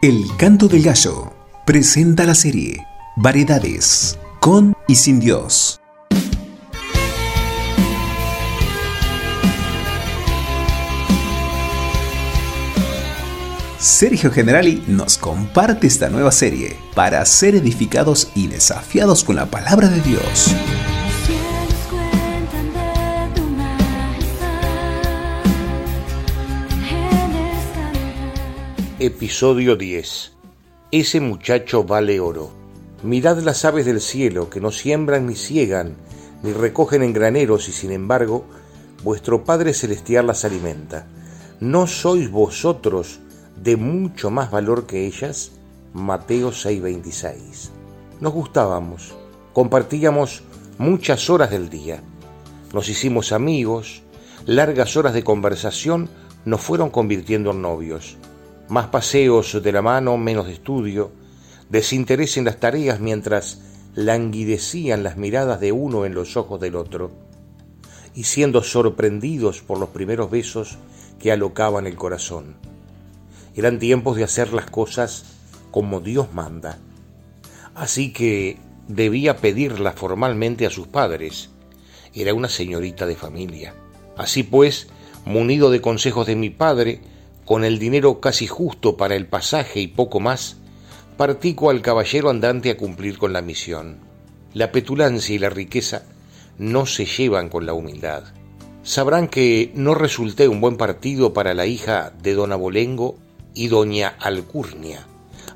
El Canto del Gallo presenta la serie Variedades con y sin Dios. Sergio Generali nos comparte esta nueva serie para ser edificados y desafiados con la palabra de Dios. Episodio 10 Ese muchacho vale oro. Mirad las aves del cielo, que no siembran ni ciegan, ni recogen en graneros, y sin embargo, vuestro Padre Celestial las alimenta. ¿No sois vosotros de mucho más valor que ellas? Mateo 6:26. Nos gustábamos, compartíamos muchas horas del día, nos hicimos amigos, largas horas de conversación nos fueron convirtiendo en novios más paseos de la mano, menos estudio, desinterés en las tareas mientras languidecían las miradas de uno en los ojos del otro, y siendo sorprendidos por los primeros besos que alocaban el corazón. Eran tiempos de hacer las cosas como Dios manda. Así que debía pedirla formalmente a sus padres. Era una señorita de familia. Así pues, munido de consejos de mi padre, con el dinero casi justo para el pasaje y poco más, partí al caballero andante a cumplir con la misión. La petulancia y la riqueza no se llevan con la humildad. Sabrán que no resulté un buen partido para la hija de don Abolengo y doña Alcurnia,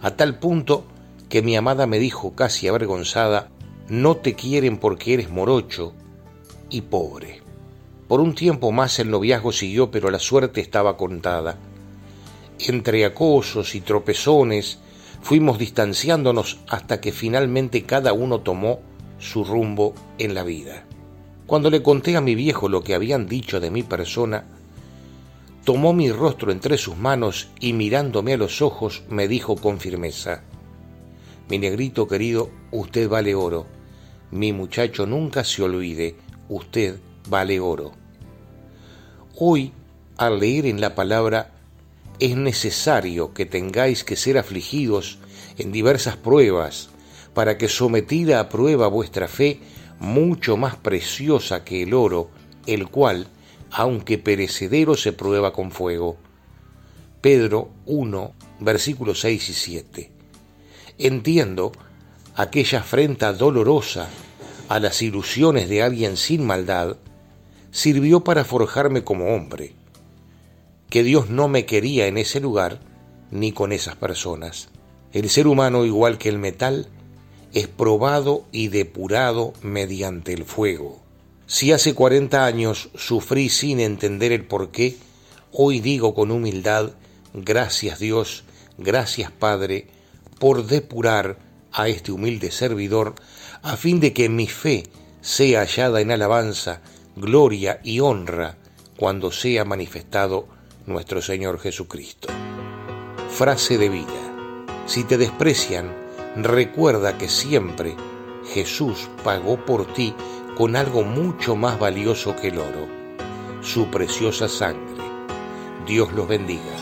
a tal punto que mi amada me dijo casi avergonzada, no te quieren porque eres morocho y pobre. Por un tiempo más el noviazgo siguió, pero la suerte estaba contada entre acosos y tropezones, fuimos distanciándonos hasta que finalmente cada uno tomó su rumbo en la vida. Cuando le conté a mi viejo lo que habían dicho de mi persona, tomó mi rostro entre sus manos y mirándome a los ojos me dijo con firmeza, Mi negrito querido, usted vale oro. Mi muchacho nunca se olvide, usted vale oro. Hoy, al leer en la palabra es necesario que tengáis que ser afligidos en diversas pruebas, para que sometida a prueba vuestra fe, mucho más preciosa que el oro, el cual, aunque perecedero, se prueba con fuego. Pedro 1, versículos 6 y 7. Entiendo aquella afrenta dolorosa a las ilusiones de alguien sin maldad, sirvió para forjarme como hombre que Dios no me quería en ese lugar ni con esas personas. El ser humano, igual que el metal, es probado y depurado mediante el fuego. Si hace 40 años sufrí sin entender el por qué, hoy digo con humildad, gracias Dios, gracias Padre, por depurar a este humilde servidor, a fin de que mi fe sea hallada en alabanza, gloria y honra cuando sea manifestado nuestro Señor Jesucristo. Frase de vida. Si te desprecian, recuerda que siempre Jesús pagó por ti con algo mucho más valioso que el oro, su preciosa sangre. Dios los bendiga.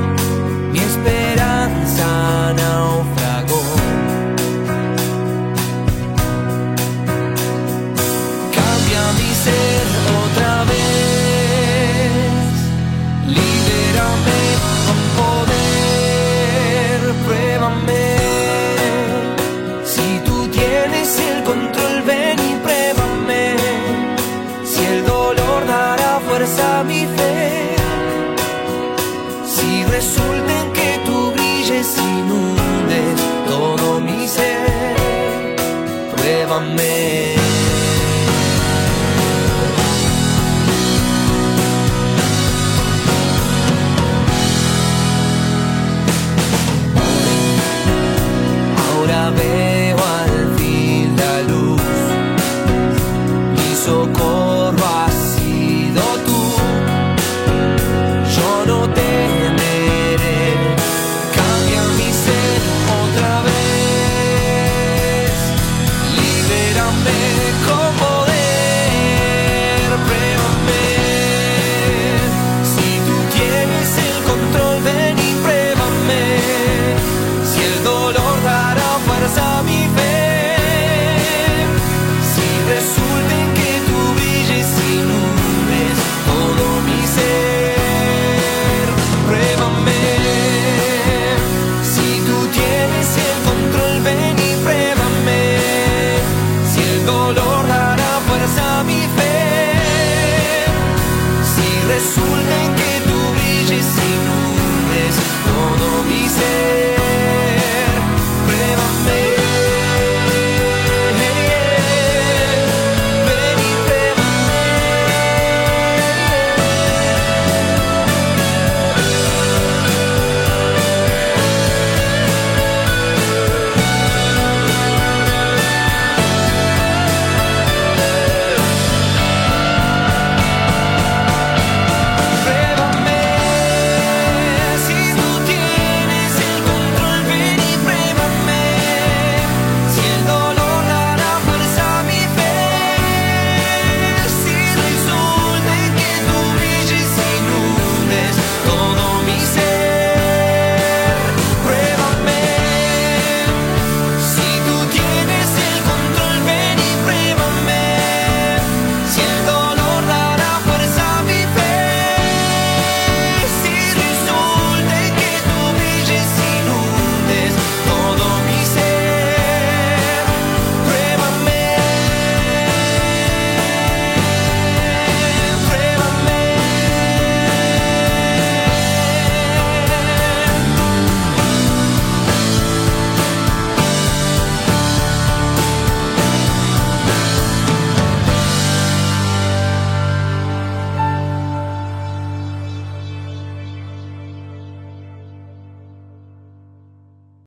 Fuerza mi fe. Si resulta en que tú brilles, inundes todo mi ser, pruébame. Ahora veo al fin la luz, mi socorro. retornará fuerza a mi fe. Si resulta